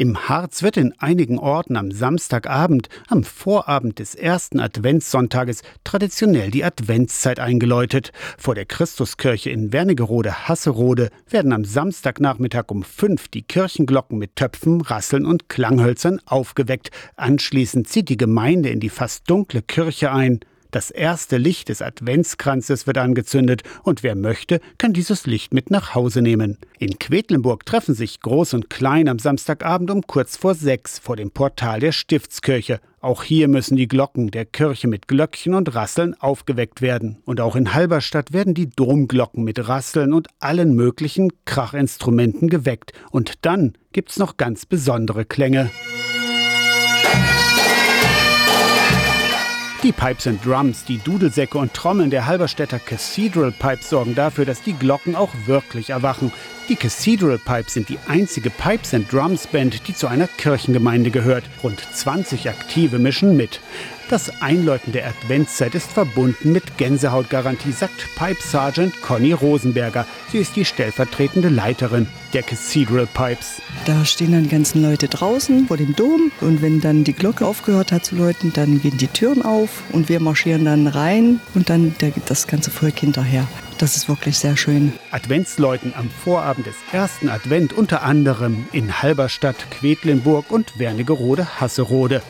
Im Harz wird in einigen Orten am Samstagabend, am Vorabend des ersten Adventssonntages, traditionell die Adventszeit eingeläutet. Vor der Christuskirche in Wernigerode-Hasserode werden am Samstagnachmittag um fünf die Kirchenglocken mit Töpfen, Rasseln und Klanghölzern aufgeweckt. Anschließend zieht die Gemeinde in die fast dunkle Kirche ein. Das erste Licht des Adventskranzes wird angezündet und wer möchte, kann dieses Licht mit nach Hause nehmen. In Quedlinburg treffen sich Groß und Klein am Samstagabend um kurz vor sechs vor dem Portal der Stiftskirche. Auch hier müssen die Glocken der Kirche mit Glöckchen und Rasseln aufgeweckt werden. Und auch in Halberstadt werden die Domglocken mit Rasseln und allen möglichen Krachinstrumenten geweckt. Und dann gibt's noch ganz besondere Klänge. Die Pipes and Drums, die Dudelsäcke und Trommeln der Halberstädter Cathedral Pipes sorgen dafür, dass die Glocken auch wirklich erwachen. Die Cathedral Pipes sind die einzige Pipes and Drums Band, die zu einer Kirchengemeinde gehört. Rund 20 Aktive mischen mit. Das Einläuten der Adventszeit ist verbunden mit Gänsehautgarantie, sagt Pipe Sergeant Conny Rosenberger. Sie ist die stellvertretende Leiterin der Cathedral Pipes. Da stehen dann die ganzen Leute draußen vor dem Dom und wenn dann die Glocke aufgehört hat zu läuten, dann gehen die Türen auf und wir marschieren dann rein und dann das ganze Volk hinterher. Das ist wirklich sehr schön. Adventsläuten am Vorabend des ersten Advent unter anderem in Halberstadt, Quedlinburg und Wernigerode-Hasserode.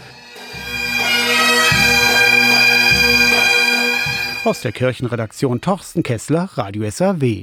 Aus der Kirchenredaktion Torsten Kessler, Radio SAW.